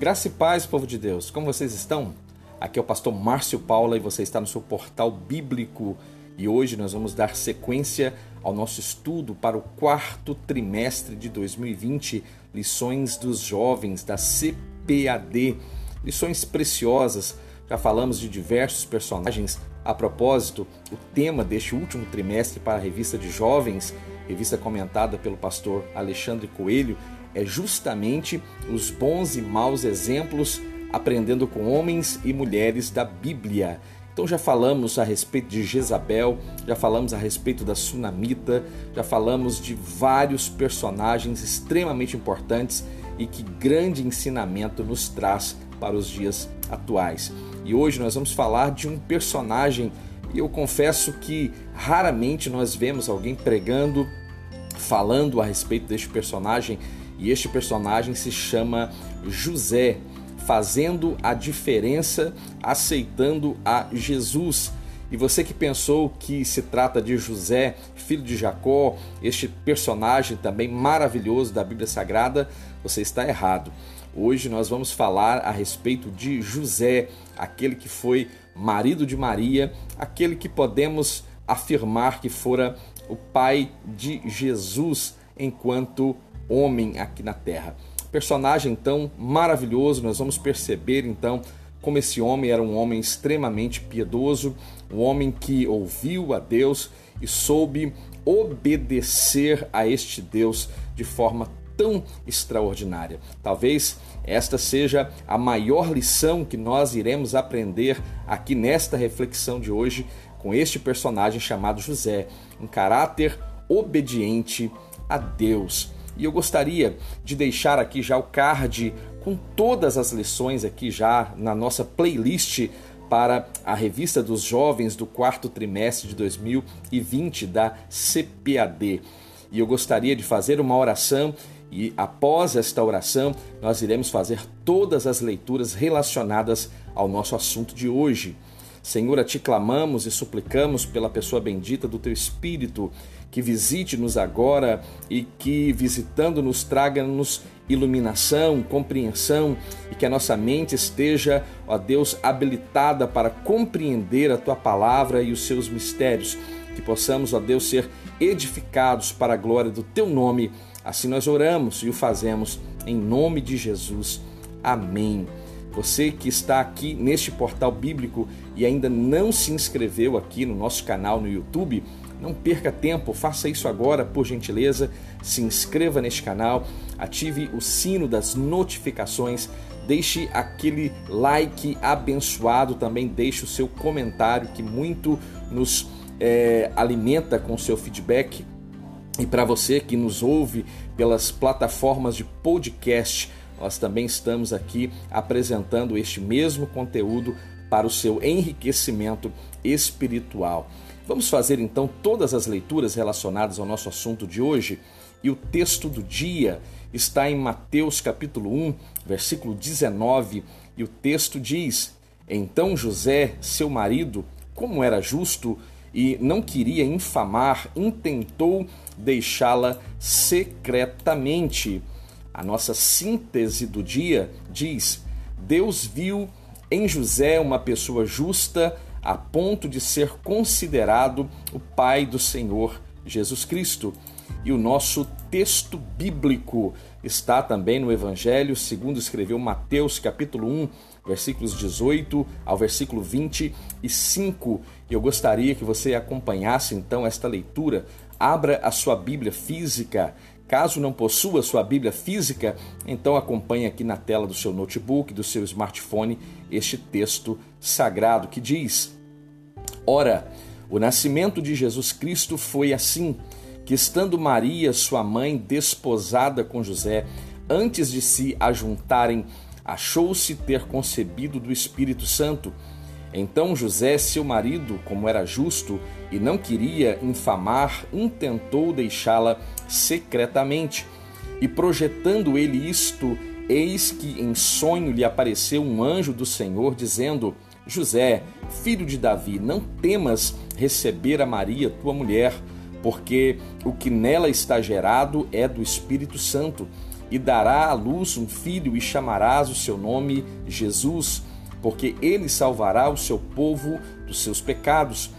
Graça e paz, povo de Deus. Como vocês estão? Aqui é o pastor Márcio Paula e você está no seu portal bíblico. E hoje nós vamos dar sequência ao nosso estudo para o quarto trimestre de 2020, lições dos jovens da CPAD. Lições preciosas. Já falamos de diversos personagens. A propósito, o tema deste último trimestre para a revista de jovens, revista comentada pelo pastor Alexandre Coelho, é justamente os bons e maus exemplos aprendendo com homens e mulheres da Bíblia. Então já falamos a respeito de Jezabel, já falamos a respeito da Sunamita, já falamos de vários personagens extremamente importantes e que grande ensinamento nos traz para os dias atuais. E hoje nós vamos falar de um personagem e eu confesso que raramente nós vemos alguém pregando, falando a respeito deste personagem e este personagem se chama José, fazendo a diferença, aceitando a Jesus. E você que pensou que se trata de José, filho de Jacó, este personagem também maravilhoso da Bíblia Sagrada, você está errado. Hoje nós vamos falar a respeito de José, aquele que foi marido de Maria, aquele que podemos afirmar que fora o pai de Jesus enquanto homem aqui na terra. Personagem então maravilhoso, nós vamos perceber então como esse homem era um homem extremamente piedoso, um homem que ouviu a Deus e soube obedecer a este Deus de forma tão extraordinária. Talvez esta seja a maior lição que nós iremos aprender aqui nesta reflexão de hoje com este personagem chamado José, um caráter obediente a Deus. E eu gostaria de deixar aqui já o card com todas as lições aqui já na nossa playlist para a revista dos jovens do quarto trimestre de 2020 da CPAD. E eu gostaria de fazer uma oração e após esta oração nós iremos fazer todas as leituras relacionadas ao nosso assunto de hoje. Senhor, a ti clamamos e suplicamos pela pessoa bendita do teu Espírito, que visite-nos agora e que, visitando-nos, traga-nos iluminação, compreensão e que a nossa mente esteja, ó Deus, habilitada para compreender a tua palavra e os seus mistérios. Que possamos, ó Deus, ser edificados para a glória do teu nome. Assim nós oramos e o fazemos em nome de Jesus. Amém. Você que está aqui neste portal bíblico e ainda não se inscreveu aqui no nosso canal no YouTube, não perca tempo, faça isso agora, por gentileza. Se inscreva neste canal, ative o sino das notificações, deixe aquele like abençoado, também deixe o seu comentário que muito nos é, alimenta com seu feedback. E para você que nos ouve pelas plataformas de podcast, nós também estamos aqui apresentando este mesmo conteúdo para o seu enriquecimento espiritual. Vamos fazer então todas as leituras relacionadas ao nosso assunto de hoje e o texto do dia está em Mateus capítulo 1, versículo 19, e o texto diz: Então José, seu marido, como era justo e não queria infamar, intentou deixá-la secretamente. A nossa síntese do dia diz: Deus viu em José uma pessoa justa a ponto de ser considerado o pai do Senhor Jesus Cristo. E o nosso texto bíblico está também no Evangelho, segundo escreveu Mateus, capítulo 1, versículos 18 ao versículo 25. E eu gostaria que você acompanhasse então esta leitura. Abra a sua Bíblia física Caso não possua sua Bíblia física, então acompanhe aqui na tela do seu notebook, do seu smartphone, este texto sagrado que diz: Ora, o nascimento de Jesus Cristo foi assim, que estando Maria, sua mãe, desposada com José, antes de se ajuntarem, achou-se ter concebido do Espírito Santo. Então José, seu marido, como era justo e não queria infamar, intentou deixá-la secretamente. E projetando ele isto, eis que em sonho lhe apareceu um anjo do Senhor, dizendo: José, filho de Davi, não temas receber a Maria, tua mulher, porque o que nela está gerado é do Espírito Santo e dará à luz um filho e chamarás o seu nome Jesus, porque ele salvará o seu povo dos seus pecados.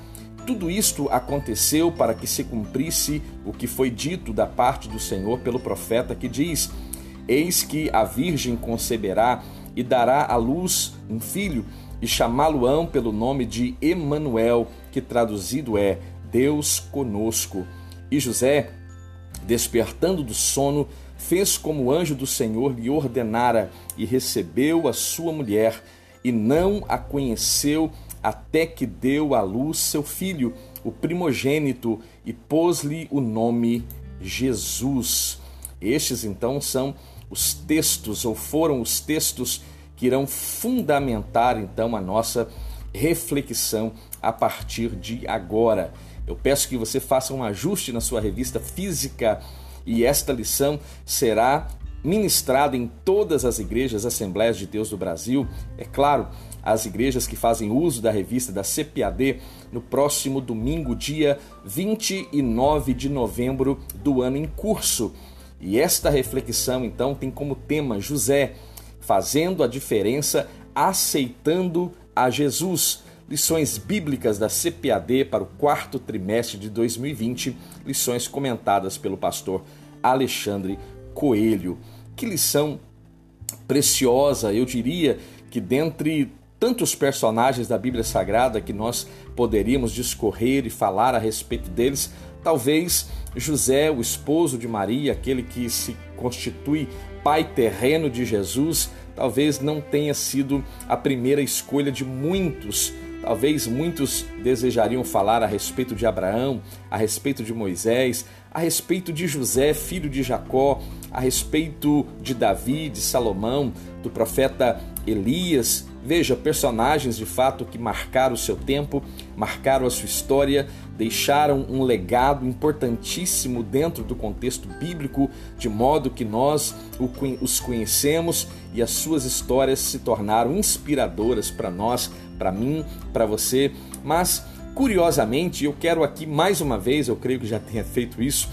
Tudo isto aconteceu para que se cumprisse o que foi dito da parte do Senhor pelo profeta que diz: Eis que a virgem conceberá e dará à luz um filho e chamá-lo-ão pelo nome de Emanuel, que traduzido é Deus conosco. E José, despertando do sono, fez como o anjo do Senhor lhe ordenara e recebeu a sua mulher e não a conheceu até que deu à luz seu filho, o primogênito, e pôs-lhe o nome Jesus. Estes então são os textos, ou foram os textos que irão fundamentar então a nossa reflexão a partir de agora. Eu peço que você faça um ajuste na sua revista física e esta lição será ministrada em todas as igrejas Assembleias de Deus do Brasil. É claro, as igrejas que fazem uso da revista da CPAD no próximo domingo, dia 29 de novembro do ano em curso. E esta reflexão, então, tem como tema José, fazendo a diferença, aceitando a Jesus. Lições bíblicas da CPAD para o quarto trimestre de 2020, lições comentadas pelo pastor Alexandre Coelho. Que lição preciosa, eu diria que dentre tantos personagens da Bíblia Sagrada que nós poderíamos discorrer e falar a respeito deles, talvez José, o esposo de Maria, aquele que se constitui pai terreno de Jesus, talvez não tenha sido a primeira escolha de muitos. Talvez muitos desejariam falar a respeito de Abraão, a respeito de Moisés, a respeito de José, filho de Jacó, a respeito de Davi, de Salomão, do profeta Elias. Veja, personagens de fato que marcaram o seu tempo, marcaram a sua história, deixaram um legado importantíssimo dentro do contexto bíblico, de modo que nós os conhecemos e as suas histórias se tornaram inspiradoras para nós, para mim, para você. Mas, curiosamente, eu quero aqui mais uma vez, eu creio que já tenha feito isso,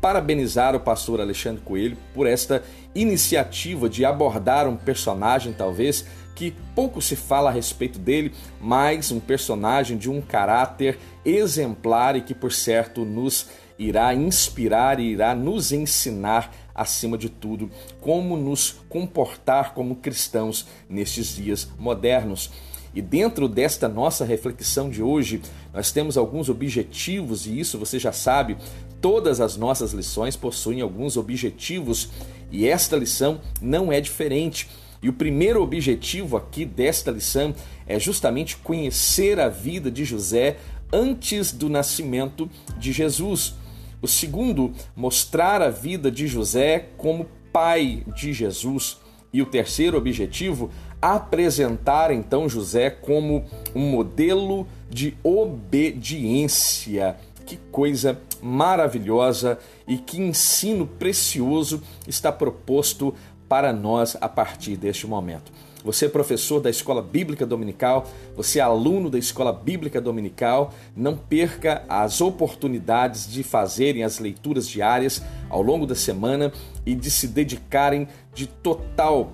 parabenizar o pastor Alexandre Coelho por esta iniciativa de abordar um personagem, talvez, que pouco se fala a respeito dele, mas um personagem de um caráter exemplar e que, por certo, nos irá inspirar e irá nos ensinar, acima de tudo, como nos comportar como cristãos nestes dias modernos. E dentro desta nossa reflexão de hoje, nós temos alguns objetivos, e isso você já sabe, todas as nossas lições possuem alguns objetivos, e esta lição não é diferente. E o primeiro objetivo aqui desta lição é justamente conhecer a vida de José antes do nascimento de Jesus. O segundo, mostrar a vida de José como pai de Jesus. E o terceiro objetivo, apresentar então José como um modelo de obediência. Que coisa maravilhosa e que ensino precioso está proposto para nós a partir deste momento. Você é professor da Escola Bíblica Dominical, você é aluno da Escola Bíblica Dominical, não perca as oportunidades de fazerem as leituras diárias ao longo da semana e de se dedicarem de total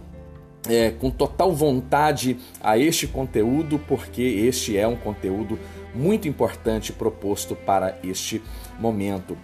é, com total vontade a este conteúdo, porque este é um conteúdo muito importante proposto para este momento.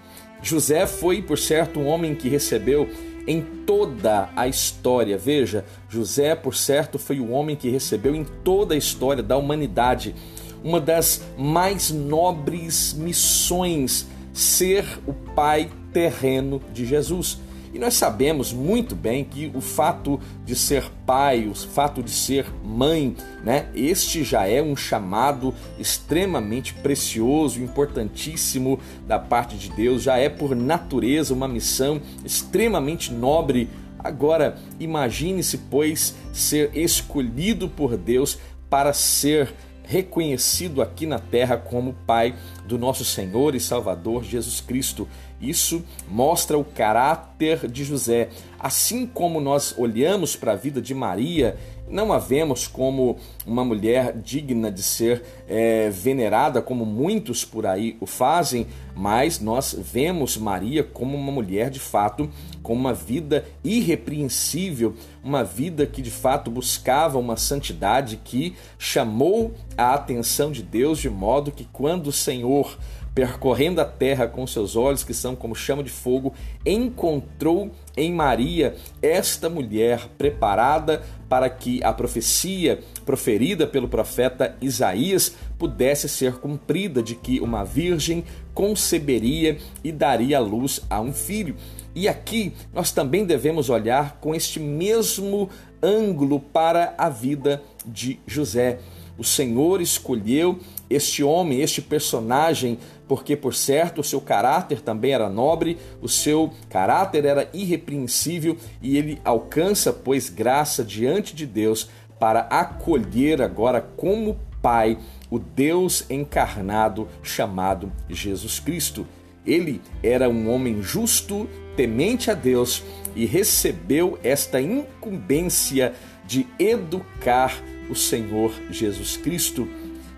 José foi, por certo, um homem que recebeu em toda a história. Veja, José, por certo, foi o homem que recebeu em toda a história da humanidade uma das mais nobres missões ser o pai terreno de Jesus. E nós sabemos muito bem que o fato de ser pai, o fato de ser mãe, né? Este já é um chamado extremamente precioso, importantíssimo da parte de Deus, já é por natureza uma missão extremamente nobre. Agora, imagine-se, pois, ser escolhido por Deus para ser reconhecido aqui na terra como Pai do nosso Senhor e Salvador Jesus Cristo. Isso mostra o caráter de José. Assim como nós olhamos para a vida de Maria não a vemos como uma mulher digna de ser é, venerada, como muitos por aí o fazem, mas nós vemos Maria como uma mulher de fato com uma vida irrepreensível, uma vida que de fato buscava uma santidade que chamou a atenção de Deus, de modo que quando o Senhor percorrendo a terra com seus olhos, que são como chama de fogo, encontrou em Maria esta mulher preparada para que a profecia proferida pelo profeta Isaías pudesse ser cumprida de que uma virgem conceberia e daria luz a um filho. E aqui nós também devemos olhar com este mesmo ângulo para a vida de José. O Senhor escolheu este homem, este personagem, porque, por certo, o seu caráter também era nobre, o seu caráter era irrepreensível e ele alcança, pois, graça diante de Deus para acolher agora como Pai o Deus encarnado chamado Jesus Cristo. Ele era um homem justo, temente a Deus e recebeu esta incumbência de educar o Senhor Jesus Cristo.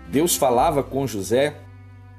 Deus falava com José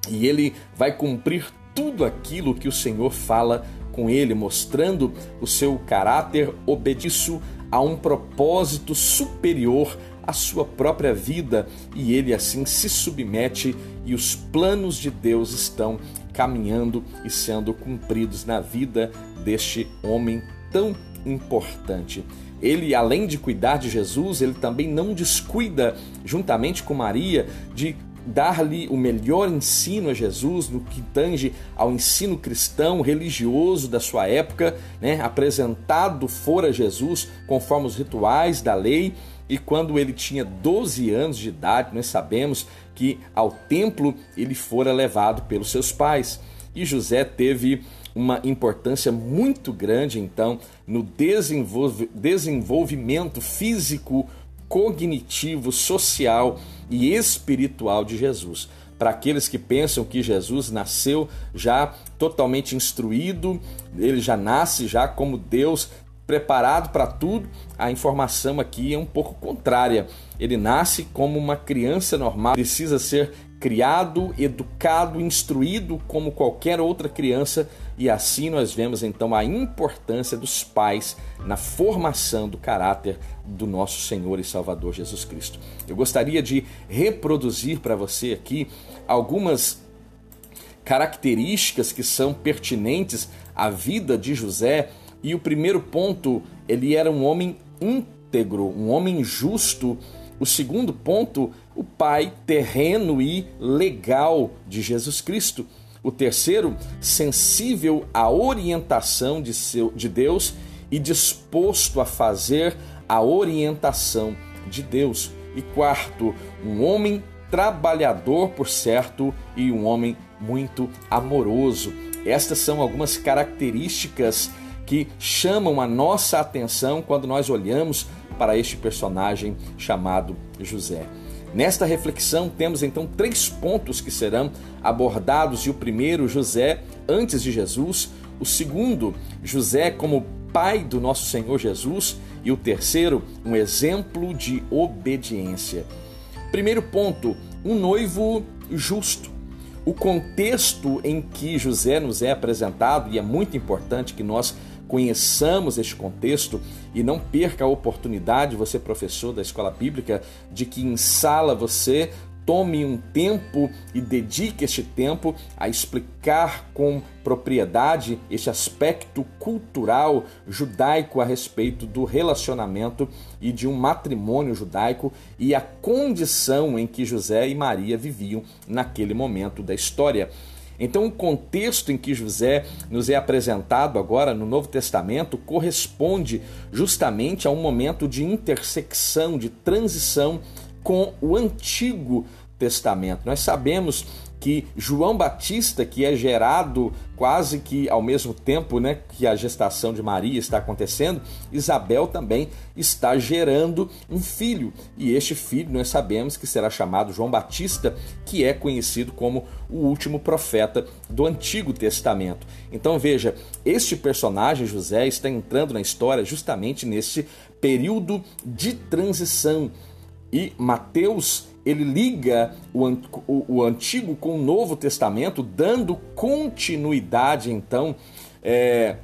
e ele vai cumprir tudo aquilo que o Senhor fala com ele, mostrando o seu caráter obediço a um propósito superior à sua própria vida, e ele assim se submete e os planos de Deus estão caminhando e sendo cumpridos na vida deste homem tão importante. Ele, além de cuidar de Jesus, ele também não descuida, juntamente com Maria, de dar-lhe o melhor ensino a Jesus no que tange ao ensino cristão religioso da sua época, né? apresentado fora Jesus conforme os rituais da lei. E quando ele tinha 12 anos de idade, nós sabemos que ao templo ele fora levado pelos seus pais. E José teve uma importância muito grande, então, no desenvolvimento físico, cognitivo, social e espiritual de Jesus. Para aqueles que pensam que Jesus nasceu já totalmente instruído, ele já nasce já como Deus, preparado para tudo, a informação aqui é um pouco contrária. Ele nasce como uma criança normal, precisa ser criado, educado, instruído como qualquer outra criança, e assim nós vemos então a importância dos pais na formação do caráter do nosso Senhor e Salvador Jesus Cristo. Eu gostaria de reproduzir para você aqui algumas características que são pertinentes à vida de José, e o primeiro ponto, ele era um homem íntegro, um homem justo. O segundo ponto, o pai terreno e legal de Jesus Cristo. O terceiro, sensível à orientação de, seu, de Deus e disposto a fazer a orientação de Deus. E quarto, um homem trabalhador, por certo, e um homem muito amoroso. Estas são algumas características que chamam a nossa atenção quando nós olhamos para este personagem chamado José. Nesta reflexão, temos então três pontos que serão abordados: e o primeiro, José antes de Jesus, o segundo, José como pai do nosso Senhor Jesus, e o terceiro, um exemplo de obediência. Primeiro ponto, um noivo justo. O contexto em que José nos é apresentado, e é muito importante que nós conheçamos este contexto e não perca a oportunidade, você professor da escola bíblica, de que em sala você tome um tempo e dedique este tempo a explicar com propriedade este aspecto cultural judaico a respeito do relacionamento e de um matrimônio judaico e a condição em que José e Maria viviam naquele momento da história. Então, o contexto em que José nos é apresentado agora no Novo Testamento corresponde justamente a um momento de intersecção, de transição com o Antigo Testamento. Nós sabemos que João Batista, que é gerado quase que ao mesmo tempo né, que a gestação de Maria está acontecendo, Isabel também está gerando um filho. E este filho nós sabemos que será chamado João Batista, que é conhecido como o último profeta do Antigo Testamento. Então veja, este personagem José está entrando na história justamente nesse período de transição. E Mateus ele liga o, o, o, Antigo com o Novo Testamento, dando continuidade, então, é,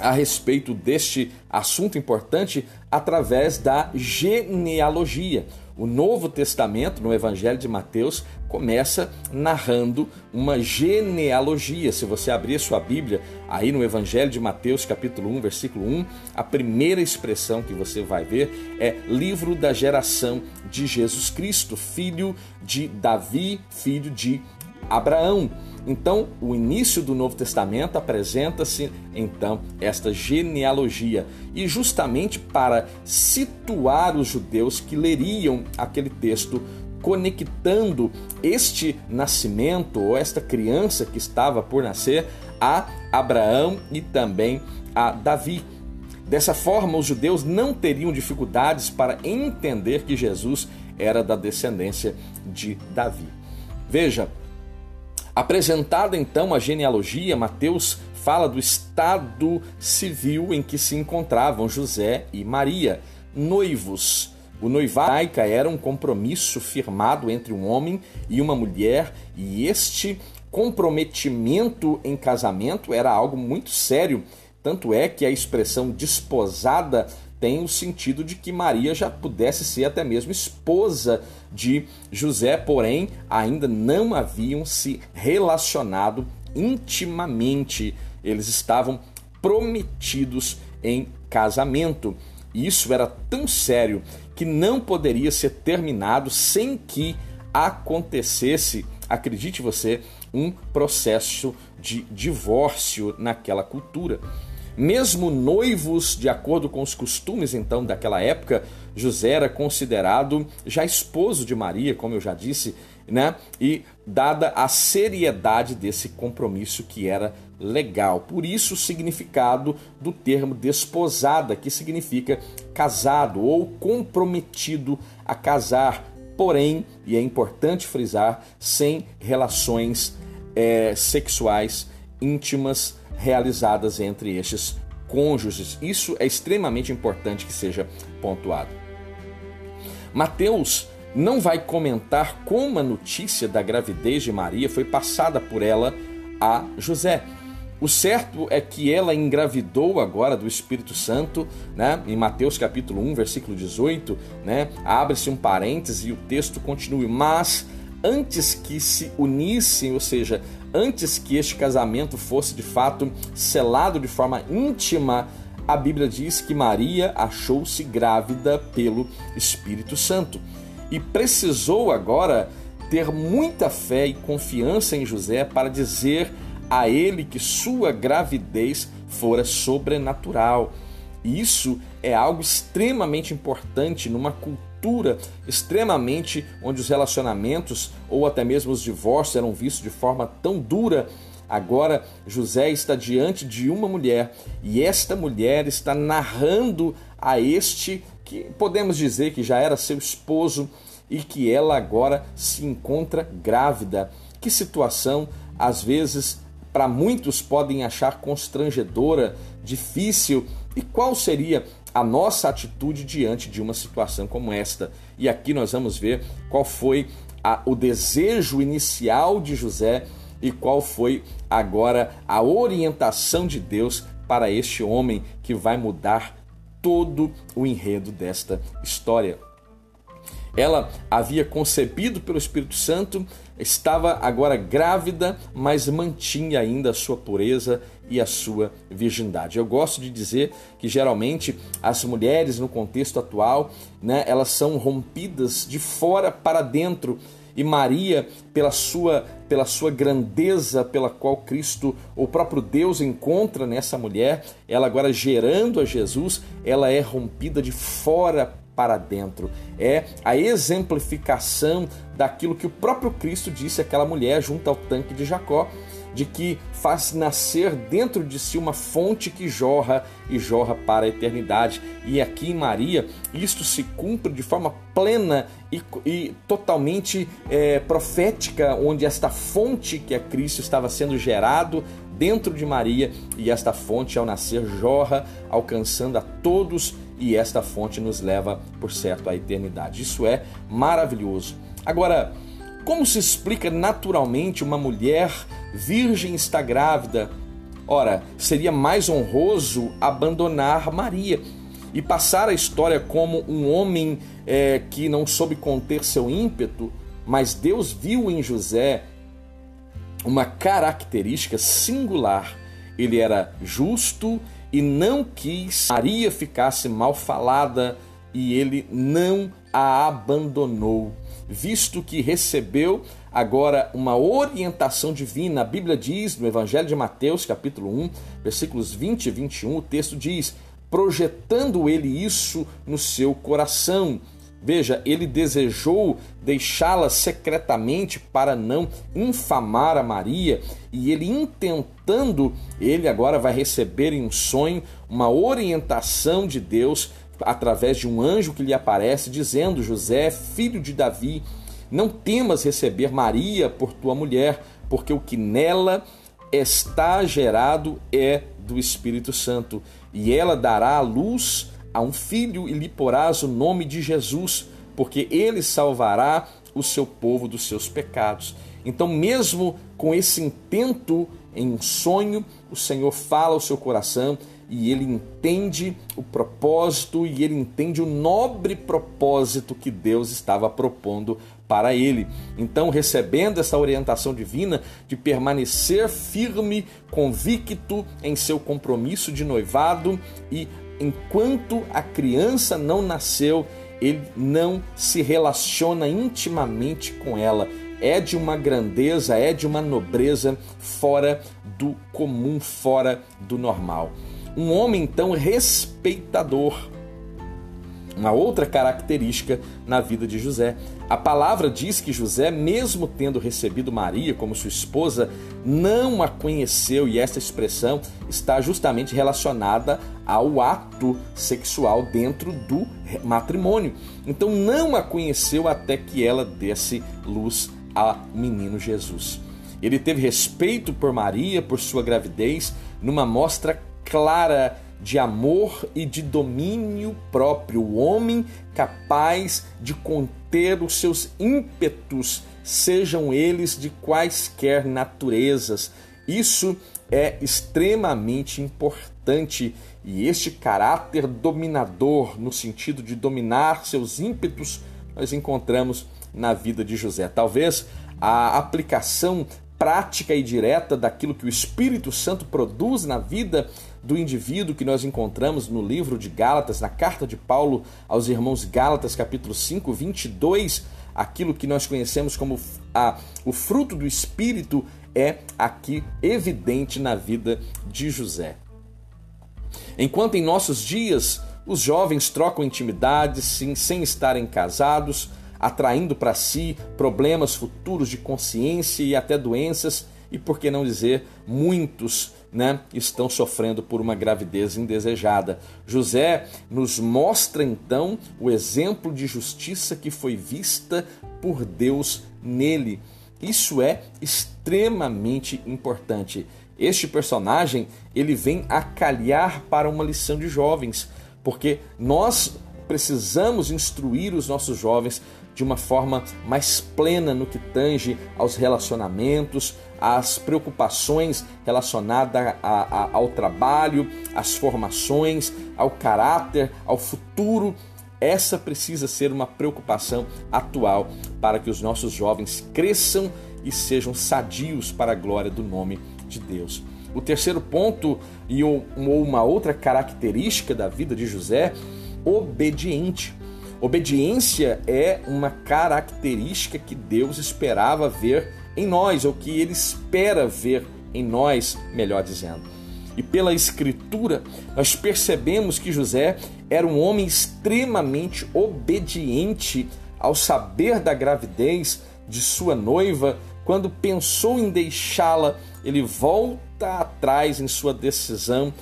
a respeito deste assunto importante através da genealogia. O Novo Testamento, no Evangelho de Mateus, começa narrando uma genealogia. Se você abrir sua Bíblia, aí no Evangelho de Mateus, capítulo 1, versículo 1, a primeira expressão que você vai ver é livro da geração de Jesus Cristo, filho de Davi, filho de Abraão. Então, o início do Novo Testamento apresenta-se então esta genealogia e justamente para situar os judeus que leriam aquele texto conectando este nascimento ou esta criança que estava por nascer a Abraão e também a Davi. Dessa forma, os judeus não teriam dificuldades para entender que Jesus era da descendência de Davi. Veja, Apresentada então a genealogia, Mateus fala do estado civil em que se encontravam José e Maria, noivos. O noivado era um compromisso firmado entre um homem e uma mulher, e este comprometimento em casamento era algo muito sério. Tanto é que a expressão desposada tem o sentido de que Maria já pudesse ser até mesmo esposa de José, porém ainda não haviam se relacionado intimamente. Eles estavam prometidos em casamento. E isso era tão sério que não poderia ser terminado sem que acontecesse, acredite você, um processo de divórcio naquela cultura. Mesmo noivos, de acordo com os costumes então daquela época, José era considerado já esposo de Maria, como eu já disse, né? E dada a seriedade desse compromisso que era legal. Por isso o significado do termo desposada, que significa casado ou comprometido a casar, porém, e é importante frisar, sem relações é, sexuais íntimas realizadas entre estes cônjuges. Isso é extremamente importante que seja pontuado. Mateus não vai comentar como a notícia da gravidez de Maria foi passada por ela a José. O certo é que ela engravidou agora do Espírito Santo, né? Em Mateus capítulo 1, versículo 18, né? Abre-se um parêntese e o texto continua, mas antes que se unissem, ou seja, antes que este casamento fosse de fato selado de forma íntima, a Bíblia diz que Maria achou-se grávida pelo Espírito Santo e precisou agora ter muita fé e confiança em José para dizer a ele que sua gravidez fora sobrenatural. Isso é algo extremamente importante numa cultura cultura extremamente onde os relacionamentos ou até mesmo os divórcios eram vistos de forma tão dura. Agora José está diante de uma mulher e esta mulher está narrando a este que podemos dizer que já era seu esposo e que ela agora se encontra grávida. Que situação, às vezes, para muitos podem achar constrangedora, difícil. E qual seria a nossa atitude diante de uma situação como esta. E aqui nós vamos ver qual foi a, o desejo inicial de José e qual foi agora a orientação de Deus para este homem que vai mudar todo o enredo desta história. Ela havia concebido pelo Espírito Santo, estava agora grávida, mas mantinha ainda a sua pureza e a sua virgindade. Eu gosto de dizer que geralmente as mulheres no contexto atual, né, elas são rompidas de fora para dentro. E Maria, pela sua, pela sua grandeza, pela qual Cristo, o próprio Deus, encontra nessa mulher, ela agora gerando a Jesus, ela é rompida de fora para dentro. É a exemplificação daquilo que o próprio Cristo disse àquela mulher junto ao tanque de Jacó, de que faz nascer dentro de si uma fonte que jorra e jorra para a eternidade. E aqui em Maria, isto se cumpre de forma plena e, e totalmente é, profética, onde esta fonte que é Cristo estava sendo gerado dentro de Maria e esta fonte, ao nascer, jorra, alcançando a todos e esta fonte nos leva, por certo, à eternidade. Isso é maravilhoso. Agora, como se explica naturalmente uma mulher virgem está grávida? Ora, seria mais honroso abandonar Maria e passar a história como um homem é, que não soube conter seu ímpeto, mas Deus viu em José uma característica singular. Ele era justo e não quis Maria ficasse mal falada e ele não a abandonou, visto que recebeu agora uma orientação divina. A Bíblia diz no Evangelho de Mateus, capítulo 1, versículos 20 e 21, o texto diz: projetando ele isso no seu coração. Veja, ele desejou deixá-la secretamente para não infamar a Maria, e ele intentando, ele agora vai receber em um sonho uma orientação de Deus através de um anjo que lhe aparece dizendo: José, filho de Davi, não temas receber Maria por tua mulher, porque o que nela está gerado é do Espírito Santo, e ela dará a luz a um filho e lhe porás o nome de Jesus, porque ele salvará o seu povo dos seus pecados. Então, mesmo com esse intento em um sonho, o Senhor fala ao seu coração e ele entende o propósito e ele entende o nobre propósito que Deus estava propondo para ele. Então, recebendo essa orientação divina de permanecer firme, convicto em seu compromisso de noivado e enquanto a criança não nasceu, ele não se relaciona intimamente com ela. É de uma grandeza, é de uma nobreza fora do comum, fora do normal. Um homem então respeitador uma outra característica na vida de José. A palavra diz que José, mesmo tendo recebido Maria como sua esposa, não a conheceu, e essa expressão está justamente relacionada ao ato sexual dentro do matrimônio. Então, não a conheceu até que ela desse luz ao menino Jesus. Ele teve respeito por Maria, por sua gravidez, numa mostra clara de amor e de domínio próprio, o homem capaz de conter os seus ímpetos, sejam eles de quaisquer naturezas. Isso é extremamente importante e este caráter dominador, no sentido de dominar seus ímpetos, nós encontramos na vida de José. Talvez a aplicação prática e direta daquilo que o Espírito Santo produz na vida do indivíduo que nós encontramos no livro de Gálatas, na carta de Paulo aos irmãos Gálatas, capítulo 5, 22, aquilo que nós conhecemos como a, o fruto do Espírito é aqui evidente na vida de José. Enquanto em nossos dias os jovens trocam intimidades sim, sem estarem casados, atraindo para si problemas futuros de consciência e até doenças, e por que não dizer muitos né, estão sofrendo por uma gravidez indesejada. José nos mostra então o exemplo de justiça que foi vista por Deus nele. Isso é extremamente importante. Este personagem ele vem a calhar para uma lição de jovens, porque nós precisamos instruir os nossos jovens de uma forma mais plena no que tange aos relacionamentos, às preocupações relacionadas a, a, ao trabalho, às formações, ao caráter, ao futuro. Essa precisa ser uma preocupação atual para que os nossos jovens cresçam e sejam sadios para a glória do nome de Deus. O terceiro ponto e uma outra característica da vida de José, obediente. Obediência é uma característica que Deus esperava ver em nós, ou que Ele espera ver em nós, melhor dizendo. e pela Escritura, nós percebemos que José era um homem extremamente obediente ao saber da gravidez de sua noiva. Quando pensou em deixá-la, ele volta atrás em sua decisão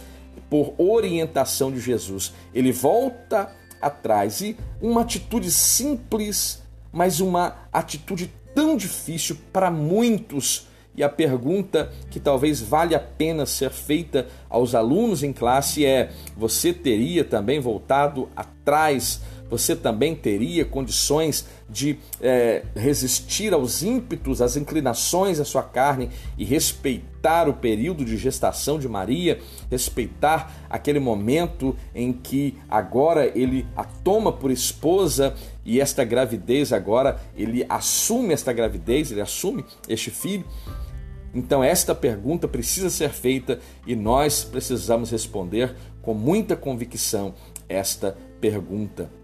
por orientação de Jesus. Ele volta atrás e uma atitude simples, mas uma atitude tão difícil para muitos. E a pergunta que talvez valha a pena ser feita aos alunos em classe é: você teria também voltado atrás você também teria condições de é, resistir aos ímpetos, às inclinações da sua carne e respeitar o período de gestação de Maria, respeitar aquele momento em que agora ele a toma por esposa e esta gravidez agora ele assume esta gravidez, ele assume este filho. Então, esta pergunta precisa ser feita e nós precisamos responder com muita convicção esta pergunta.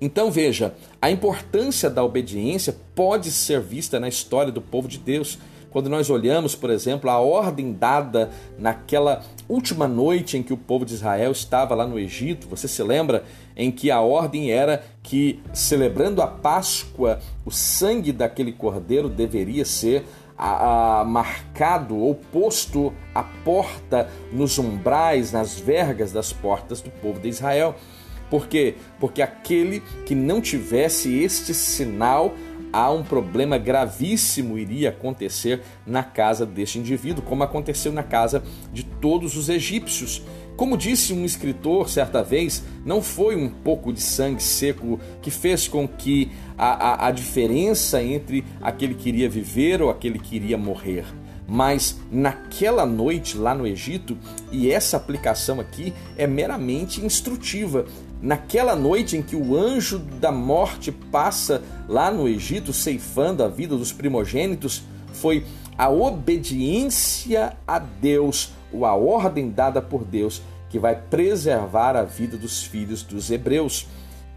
Então veja, a importância da obediência pode ser vista na história do povo de Deus. Quando nós olhamos, por exemplo, a ordem dada naquela última noite em que o povo de Israel estava lá no Egito, você se lembra em que a ordem era que, celebrando a Páscoa, o sangue daquele cordeiro deveria ser a, a, marcado ou posto à porta, nos umbrais, nas vergas das portas do povo de Israel. Por quê? Porque aquele que não tivesse este sinal, há um problema gravíssimo iria acontecer na casa deste indivíduo, como aconteceu na casa de todos os egípcios. Como disse um escritor certa vez, não foi um pouco de sangue seco que fez com que a, a, a diferença entre aquele que iria viver ou aquele que iria morrer. Mas naquela noite lá no Egito, e essa aplicação aqui é meramente instrutiva, naquela noite em que o anjo da morte passa lá no Egito, ceifando a vida dos primogênitos, foi a obediência a Deus, ou a ordem dada por Deus, que vai preservar a vida dos filhos dos hebreus.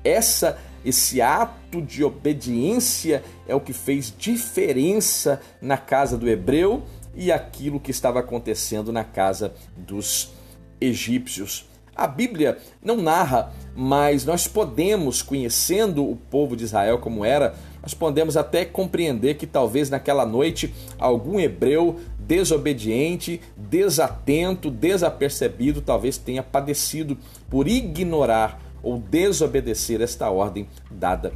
Essa esse ato de obediência é o que fez diferença na casa do hebreu e aquilo que estava acontecendo na casa dos egípcios. A Bíblia não narra, mas nós podemos, conhecendo o povo de Israel como era, nós podemos até compreender que talvez naquela noite algum hebreu desobediente, desatento, desapercebido, talvez tenha padecido por ignorar ou desobedecer esta ordem dada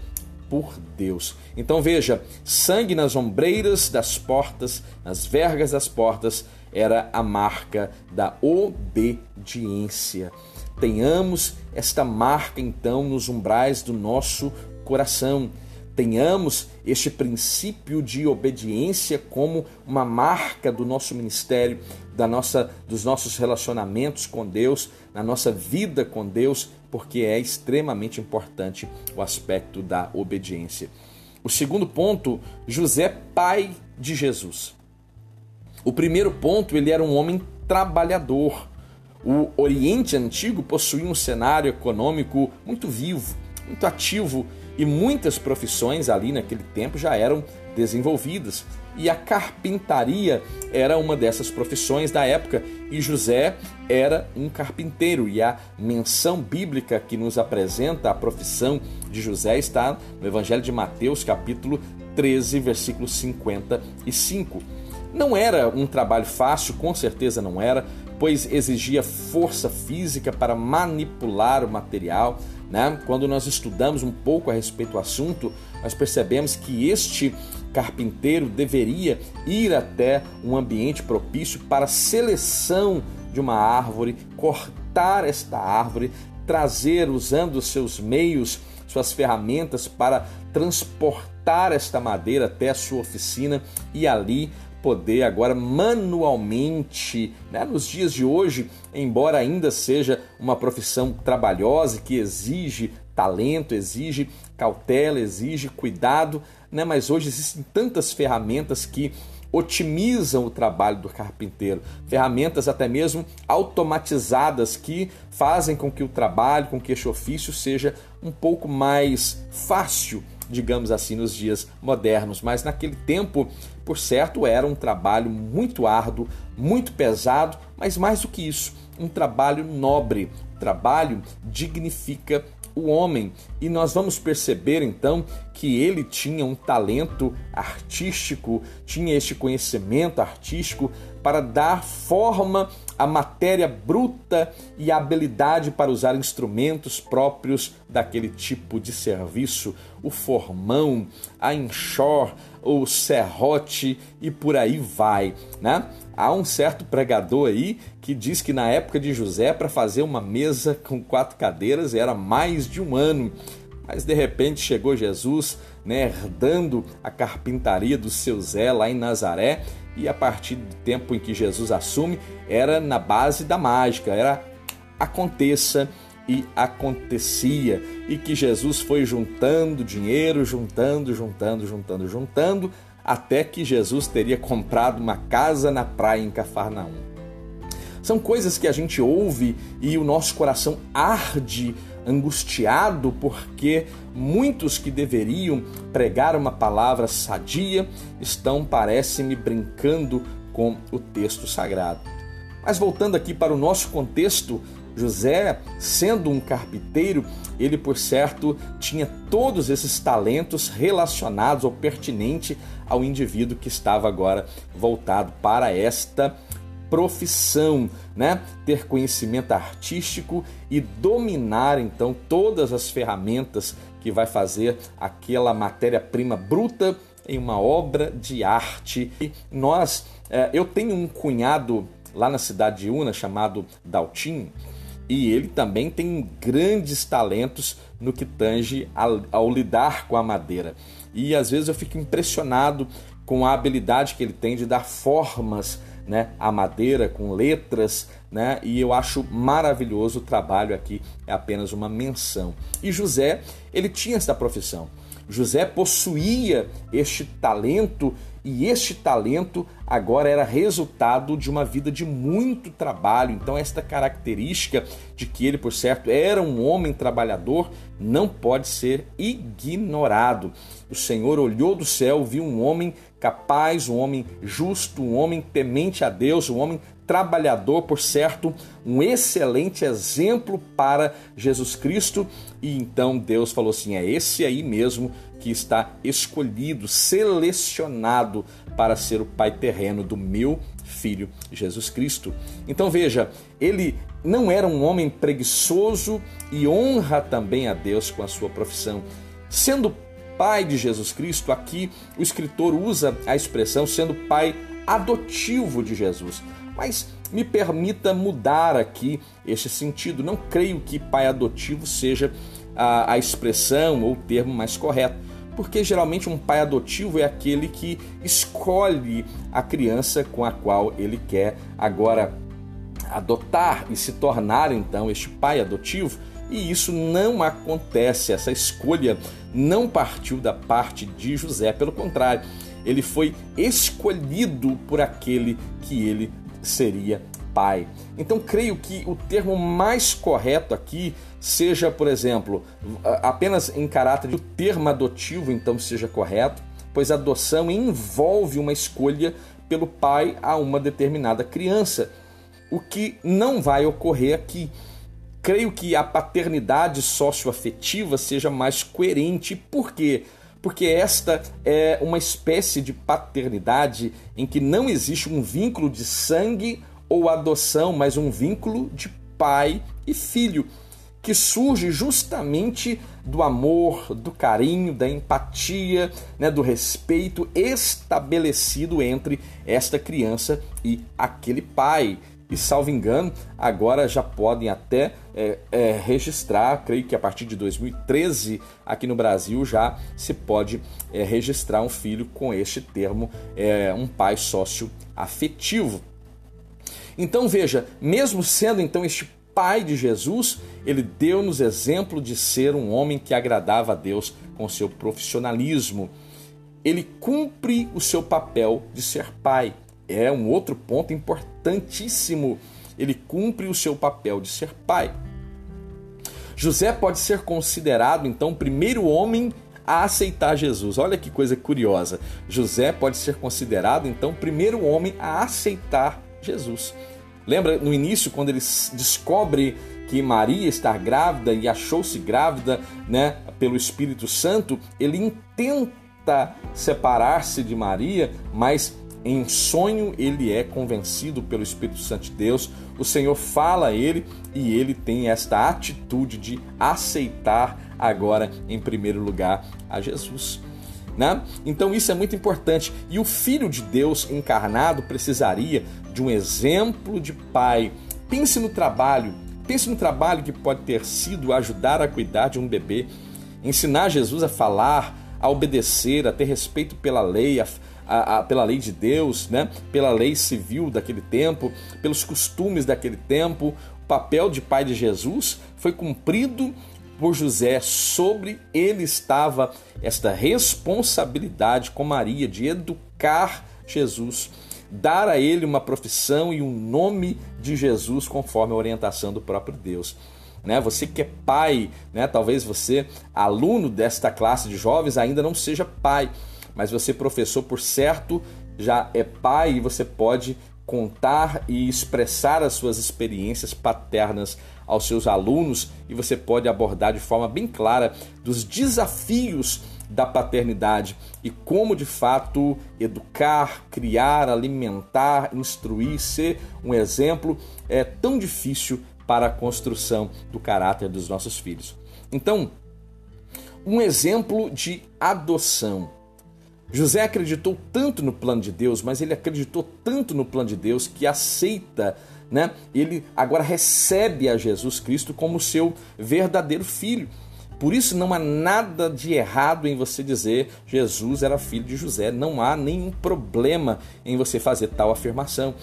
por Deus. Então veja: sangue nas ombreiras das portas, nas vergas das portas, era a marca da obediência. Tenhamos esta marca então nos umbrais do nosso coração. Tenhamos este princípio de obediência como uma marca do nosso ministério, da nossa, dos nossos relacionamentos com Deus, na nossa vida com Deus, porque é extremamente importante o aspecto da obediência. O segundo ponto, José, pai de Jesus. O primeiro ponto, ele era um homem trabalhador. O Oriente Antigo possuía um cenário econômico muito vivo, muito ativo e muitas profissões ali naquele tempo já eram desenvolvidas. E a carpintaria era uma dessas profissões da época, e José era um carpinteiro. E a menção bíblica que nos apresenta a profissão de José está no Evangelho de Mateus, capítulo 13, versículo 55. Não era um trabalho fácil, com certeza não era, pois exigia força física para manipular o material. Né? Quando nós estudamos um pouco a respeito do assunto, nós percebemos que este carpinteiro deveria ir até um ambiente propício para seleção de uma árvore, cortar esta árvore, trazer usando seus meios, suas ferramentas para transportar esta madeira até a sua oficina e ali poder agora manualmente, né? nos dias de hoje, embora ainda seja uma profissão trabalhosa que exige talento, exige cautela, exige cuidado, né? mas hoje existem tantas ferramentas que otimizam o trabalho do carpinteiro, ferramentas até mesmo automatizadas que fazem com que o trabalho, com que este ofício seja um pouco mais fácil digamos assim, nos dias modernos, mas naquele tempo, por certo, era um trabalho muito árduo, muito pesado, mas mais do que isso, um trabalho nobre. O trabalho dignifica o homem. E nós vamos perceber então que ele tinha um talento artístico, tinha este conhecimento artístico para dar forma à matéria bruta e a habilidade para usar instrumentos próprios daquele tipo de serviço, o formão, a enxor, o serrote e por aí vai, né? Há um certo pregador aí que diz que na época de José, para fazer uma mesa com quatro cadeiras era mais de um ano. Mas de repente chegou Jesus, né, herdando a carpintaria do seu Zé lá em Nazaré, e a partir do tempo em que Jesus assume, era na base da mágica, era aconteça e acontecia, e que Jesus foi juntando dinheiro, juntando, juntando, juntando, juntando, até que Jesus teria comprado uma casa na praia em Cafarnaum. São coisas que a gente ouve e o nosso coração arde angustiado porque muitos que deveriam pregar uma palavra sadia estão, parece-me, brincando com o texto sagrado. Mas voltando aqui para o nosso contexto, José, sendo um carpinteiro, ele por certo tinha todos esses talentos relacionados ou pertinente ao indivíduo que estava agora voltado para esta profissão, né? Ter conhecimento artístico e dominar então todas as ferramentas que vai fazer aquela matéria-prima bruta em uma obra de arte. E nós, eh, eu tenho um cunhado lá na cidade de Una chamado Daltin, e ele também tem grandes talentos no que tange ao, ao, lidar com a madeira. E às vezes eu fico impressionado com a habilidade que ele tem de dar formas né, à madeira, com letras, né, e eu acho maravilhoso o trabalho aqui, é apenas uma menção. E José, ele tinha essa profissão. José possuía este talento e este talento agora era resultado de uma vida de muito trabalho. Então, esta característica de que ele, por certo, era um homem trabalhador não pode ser ignorado. O Senhor olhou do céu, viu um homem capaz, um homem justo, um homem temente a Deus, um homem trabalhador, por certo, um excelente exemplo para Jesus Cristo. E então Deus falou assim: é esse aí mesmo que está escolhido, selecionado para ser o pai terreno do meu filho Jesus Cristo. Então veja, ele não era um homem preguiçoso e honra também a Deus com a sua profissão. Sendo pai de Jesus Cristo, aqui o escritor usa a expressão sendo pai adotivo de Jesus. Mas me permita mudar aqui este sentido. Não creio que pai adotivo seja a, a expressão ou o termo mais correto porque geralmente um pai adotivo é aquele que escolhe a criança com a qual ele quer agora adotar e se tornar então este pai adotivo. E isso não acontece, essa escolha não partiu da parte de José, pelo contrário, ele foi escolhido por aquele que ele seria pai. Então creio que o termo mais correto aqui seja, por exemplo, apenas em caráter de termo adotivo, então seja correto, pois adoção envolve uma escolha pelo pai a uma determinada criança, o que não vai ocorrer aqui. Creio que a paternidade socioafetiva seja mais coerente. Por quê? Porque esta é uma espécie de paternidade em que não existe um vínculo de sangue ou adoção, mas um vínculo de pai e filho que surge justamente do amor, do carinho, da empatia, né, do respeito estabelecido entre esta criança e aquele pai. E salvo engano, agora já podem até é, é, registrar, creio que a partir de 2013 aqui no Brasil já se pode é, registrar um filho com este termo, é, um pai sócio afetivo. Então veja, mesmo sendo então este pai de Jesus, ele deu-nos exemplo de ser um homem que agradava a Deus com seu profissionalismo. Ele cumpre o seu papel de ser pai. É um outro ponto importantíssimo. Ele cumpre o seu papel de ser pai. José pode ser considerado então o primeiro homem a aceitar Jesus. Olha que coisa curiosa. José pode ser considerado então o primeiro homem a aceitar Jesus. Lembra no início quando ele descobre que Maria está grávida e achou-se grávida, né, pelo Espírito Santo, ele intenta separar-se de Maria, mas em sonho ele é convencido pelo Espírito Santo de Deus. O Senhor fala a ele e ele tem esta atitude de aceitar agora em primeiro lugar a Jesus. Né? Então isso é muito importante. E o Filho de Deus encarnado precisaria de um exemplo de pai. Pense no trabalho Pense no trabalho que pode ter sido ajudar a cuidar de um bebê, ensinar Jesus a falar, a obedecer, a ter respeito pela lei, a, a, a, pela lei de Deus, né? pela lei civil daquele tempo, pelos costumes daquele tempo. O papel de pai de Jesus foi cumprido por José. Sobre ele estava esta responsabilidade com Maria de educar Jesus dar a ele uma profissão e um nome de Jesus conforme a orientação do próprio Deus. Né? Você que é pai, né? talvez você, aluno desta classe de jovens, ainda não seja pai, mas você, professor, por certo, já é pai e você pode contar e expressar as suas experiências paternas aos seus alunos e você pode abordar de forma bem clara dos desafios da paternidade e como de fato educar, criar, alimentar, instruir, ser um exemplo é tão difícil para a construção do caráter dos nossos filhos. Então, um exemplo de adoção. José acreditou tanto no plano de Deus, mas ele acreditou tanto no plano de Deus que aceita, né? Ele agora recebe a Jesus Cristo como seu verdadeiro filho. Por isso não há nada de errado em você dizer Jesus era filho de José. Não há nenhum problema em você fazer tal afirmação.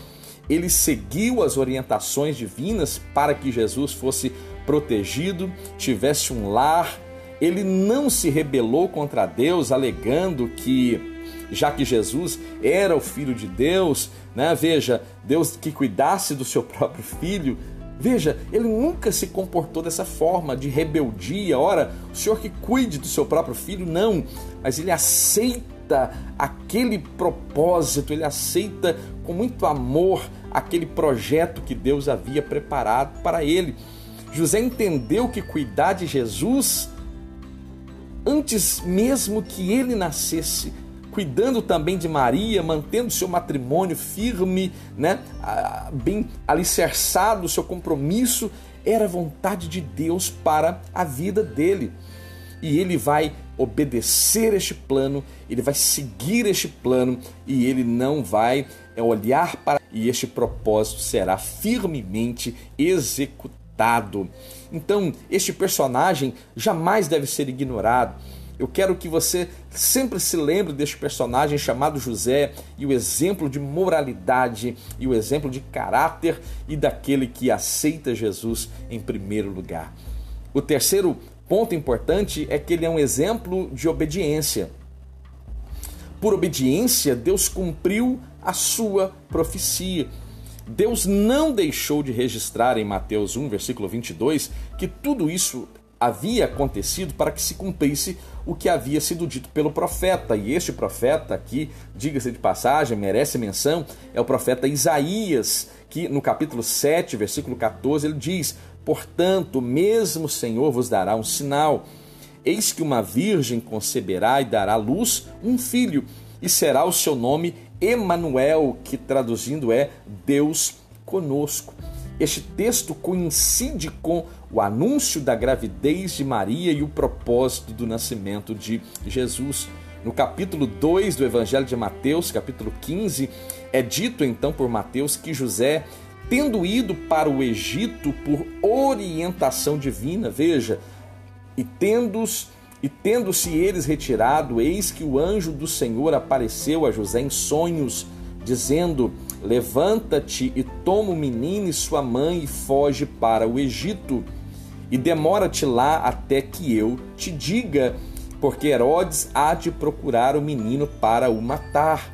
Ele seguiu as orientações divinas para que Jesus fosse protegido, tivesse um lar. Ele não se rebelou contra Deus, alegando que já que Jesus era o filho de Deus, né? Veja, Deus que cuidasse do seu próprio filho, Veja, ele nunca se comportou dessa forma de rebeldia. Ora, o Senhor que cuide do seu próprio filho, não, mas ele aceita aquele propósito, ele aceita com muito amor aquele projeto que Deus havia preparado para ele. José entendeu que cuidar de Jesus antes mesmo que ele nascesse cuidando também de Maria, mantendo seu matrimônio firme, né, bem alicerçado, seu compromisso, era vontade de Deus para a vida dele. E ele vai obedecer este plano, ele vai seguir este plano e ele não vai é, olhar para e este propósito será firmemente executado. Então, este personagem jamais deve ser ignorado. Eu quero que você sempre se lembre deste personagem chamado José e o exemplo de moralidade e o exemplo de caráter e daquele que aceita Jesus em primeiro lugar. O terceiro ponto importante é que ele é um exemplo de obediência. Por obediência, Deus cumpriu a sua profecia. Deus não deixou de registrar em Mateus 1, versículo 22, que tudo isso havia acontecido para que se cumprisse o que havia sido dito pelo profeta. E este profeta aqui, diga-se de passagem, merece menção, é o profeta Isaías, que no capítulo 7, versículo 14, ele diz: Portanto, mesmo o Senhor vos dará um sinal. Eis que uma virgem conceberá e dará à luz um filho, e será o seu nome Emanuel, que traduzindo é Deus conosco. Este texto coincide com o anúncio da gravidez de Maria e o propósito do nascimento de Jesus. No capítulo 2 do Evangelho de Mateus, capítulo 15, é dito então por Mateus que José, tendo ido para o Egito por orientação divina, veja, e tendo-se e tendo-se eles retirado, eis que o anjo do Senhor apareceu a José em sonhos, dizendo: Levanta-te e toma o menino e sua mãe e foge para o Egito. E demora-te lá até que eu te diga, porque Herodes há de procurar o menino para o matar.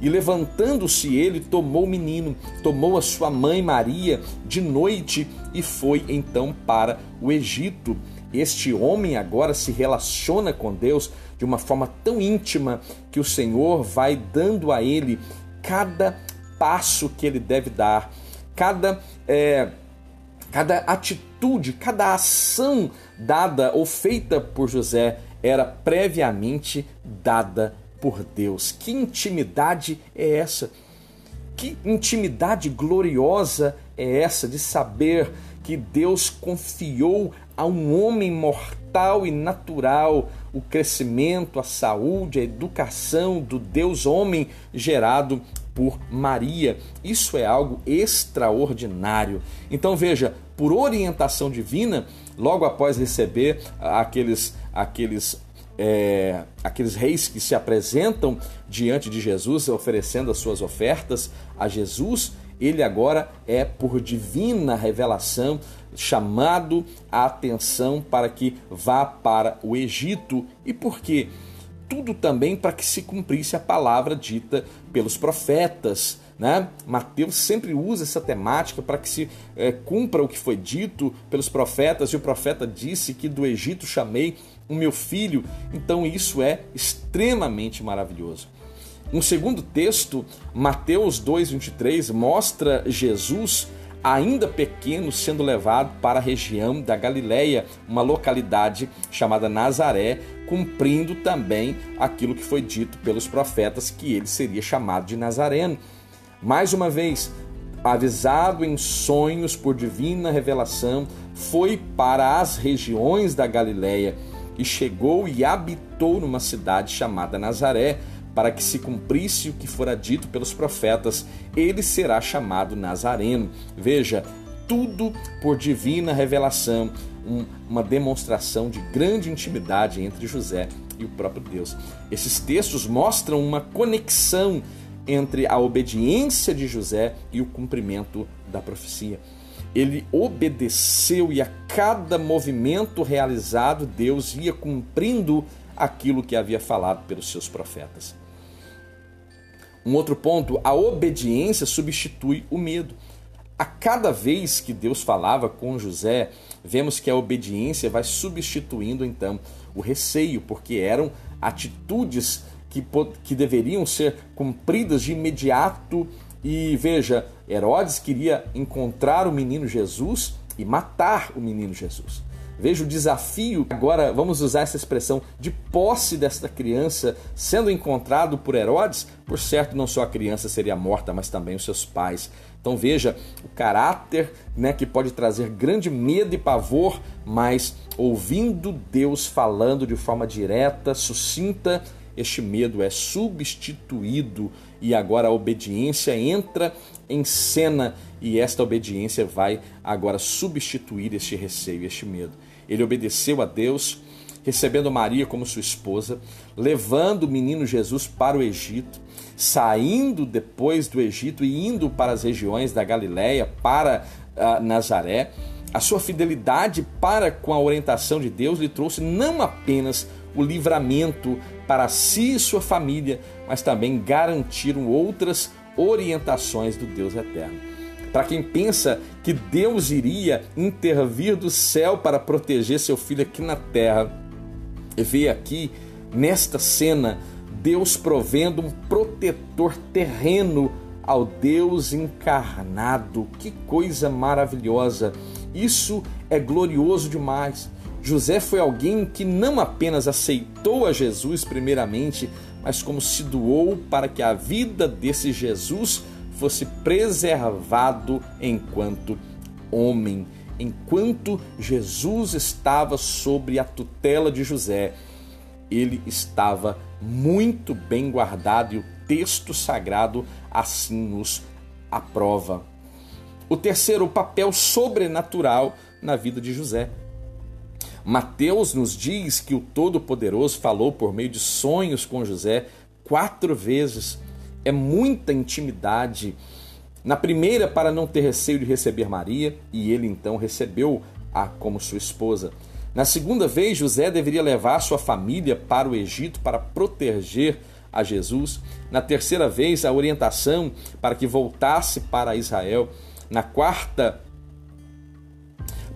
E levantando-se ele, tomou o menino, tomou a sua mãe Maria de noite e foi então para o Egito. Este homem agora se relaciona com Deus de uma forma tão íntima que o Senhor vai dando a ele cada passo que ele deve dar, cada, é, cada atitude, cada ação dada ou feita por José era previamente dada por Deus. Que intimidade é essa? Que intimidade gloriosa é essa de saber que Deus confiou a um homem mortal e natural o crescimento, a saúde, a educação do Deus homem gerado por Maria. Isso é algo extraordinário. Então veja, por orientação divina, logo após receber aqueles aqueles é, aqueles reis que se apresentam diante de Jesus oferecendo as suas ofertas a Jesus, ele agora é por divina revelação chamado a atenção para que vá para o Egito. E por quê? Tudo também para que se cumprisse a palavra dita pelos profetas. Né? Mateus sempre usa essa temática para que se é, cumpra o que foi dito pelos profetas, e o profeta disse que do Egito chamei o meu filho. Então isso é extremamente maravilhoso. Um segundo texto, Mateus 2:23, mostra Jesus ainda pequeno sendo levado para a região da Galileia, uma localidade chamada Nazaré, cumprindo também aquilo que foi dito pelos profetas que ele seria chamado de Nazareno. Mais uma vez, avisado em sonhos por divina revelação, foi para as regiões da Galileia e chegou e habitou numa cidade chamada Nazaré, para que se cumprisse o que fora dito pelos profetas, ele será chamado Nazareno. Veja, tudo por divina revelação, um, uma demonstração de grande intimidade entre José e o próprio Deus. Esses textos mostram uma conexão entre a obediência de José e o cumprimento da profecia ele obedeceu e a cada movimento realizado, Deus ia cumprindo aquilo que havia falado pelos seus profetas. Um outro ponto, a obediência substitui o medo. A cada vez que Deus falava com José, vemos que a obediência vai substituindo então o receio, porque eram atitudes que, que deveriam ser cumpridas de imediato e veja, Herodes queria encontrar o menino Jesus e matar o menino Jesus. Veja o desafio, agora vamos usar essa expressão, de posse desta criança sendo encontrado por Herodes. Por certo, não só a criança seria morta, mas também os seus pais. Então veja o caráter né, que pode trazer grande medo e pavor, mas ouvindo Deus falando de forma direta, sucinta, este medo é substituído e agora a obediência entra em cena e esta obediência vai agora substituir este receio, este medo. Ele obedeceu a Deus, recebendo Maria como sua esposa, levando o menino Jesus para o Egito, saindo depois do Egito e indo para as regiões da Galiléia, para uh, Nazaré. A sua fidelidade para com a orientação de Deus lhe trouxe não apenas o livramento para si e sua família, mas também garantiram outras orientações do Deus eterno. Para quem pensa que Deus iria intervir do céu para proteger seu filho aqui na terra, vê aqui nesta cena Deus provendo um protetor terreno ao Deus encarnado. Que coisa maravilhosa! Isso é glorioso demais. José foi alguém que não apenas aceitou a Jesus primeiramente, mas como se doou para que a vida desse Jesus fosse preservado enquanto homem. Enquanto Jesus estava sobre a tutela de José, ele estava muito bem guardado e o texto sagrado assim nos aprova. O terceiro, o papel sobrenatural na vida de José. Mateus nos diz que o Todo-Poderoso falou por meio de sonhos com José quatro vezes. É muita intimidade. Na primeira, para não ter receio de receber Maria, e ele então recebeu-a como sua esposa. Na segunda vez, José deveria levar sua família para o Egito para proteger a Jesus. Na terceira vez, a orientação para que voltasse para Israel. Na quarta,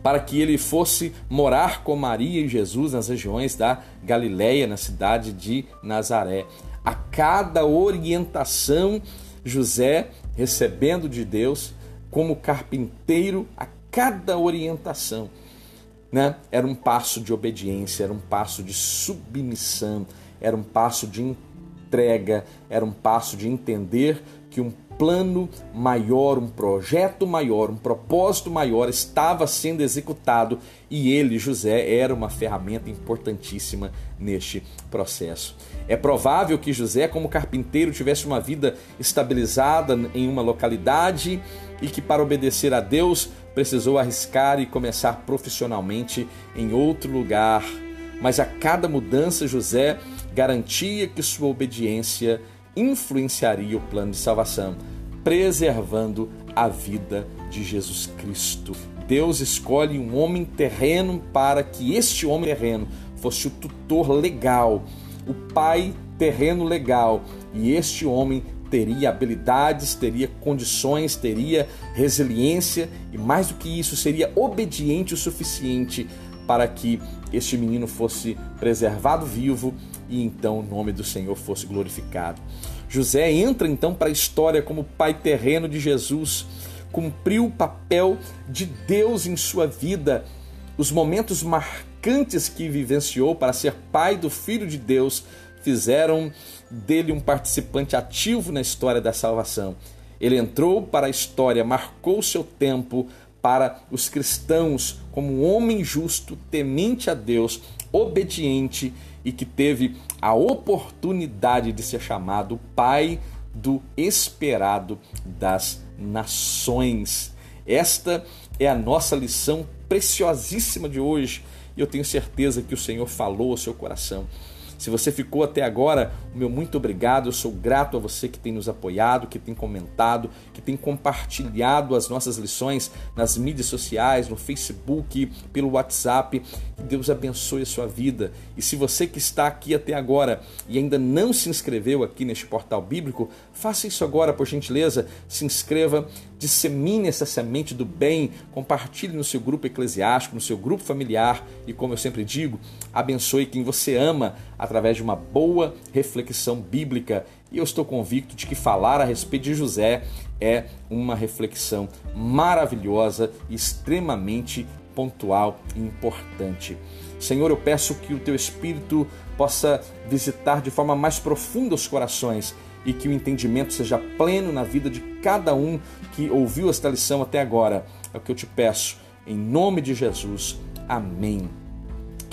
para que ele fosse morar com Maria e Jesus nas regiões da Galiléia, na cidade de Nazaré. A cada orientação, José recebendo de Deus, como carpinteiro, a cada orientação, né? Era um passo de obediência, era um passo de submissão, era um passo de entrega, era um passo de entender que um plano maior, um projeto maior, um propósito maior estava sendo executado e ele, José, era uma ferramenta importantíssima neste processo. É provável que José, como carpinteiro, tivesse uma vida estabilizada em uma localidade e que, para obedecer a Deus, precisou arriscar e começar profissionalmente em outro lugar. Mas a cada mudança, José garantia que sua obediência influenciaria o plano de salvação, preservando a vida de Jesus Cristo. Deus escolhe um homem terreno para que este homem terreno fosse o tutor legal, o pai terreno legal, e este homem teria habilidades, teria condições, teria resiliência e mais do que isso, seria obediente o suficiente para que este menino fosse preservado vivo e então o nome do Senhor fosse glorificado. José entra então para a história como pai terreno de Jesus, cumpriu o papel de Deus em sua vida. Os momentos marcantes que vivenciou para ser pai do Filho de Deus fizeram dele um participante ativo na história da salvação. Ele entrou para a história, marcou seu tempo para os cristãos como um homem justo, temente a Deus, obediente e que teve a oportunidade de ser chamado Pai do esperado das nações. Esta é a nossa lição preciosíssima de hoje eu tenho certeza que o Senhor falou ao seu coração. Se você ficou até agora, o meu muito obrigado. Eu sou grato a você que tem nos apoiado, que tem comentado, que tem compartilhado as nossas lições nas mídias sociais, no Facebook, pelo WhatsApp. Que Deus abençoe a sua vida. E se você que está aqui até agora e ainda não se inscreveu aqui neste portal bíblico, faça isso agora, por gentileza. Se inscreva, dissemine essa semente do bem, compartilhe no seu grupo eclesiástico, no seu grupo familiar e, como eu sempre digo, abençoe quem você ama através de uma boa reflexão bíblica. E eu estou convicto de que falar a respeito de José é uma reflexão maravilhosa extremamente pontual e importante. Senhor, eu peço que o teu Espírito possa visitar de forma mais profunda os corações e que o entendimento seja pleno na vida de cada um que ouviu esta lição até agora. É o que eu te peço, em nome de Jesus. Amém.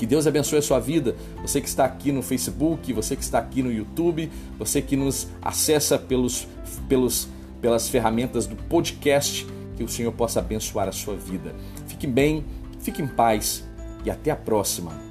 Que Deus abençoe a sua vida. Você que está aqui no Facebook, você que está aqui no YouTube, você que nos acessa pelos, pelos, pelas ferramentas do podcast, que o Senhor possa abençoar a sua vida. Fique bem, fique em paz e até a próxima.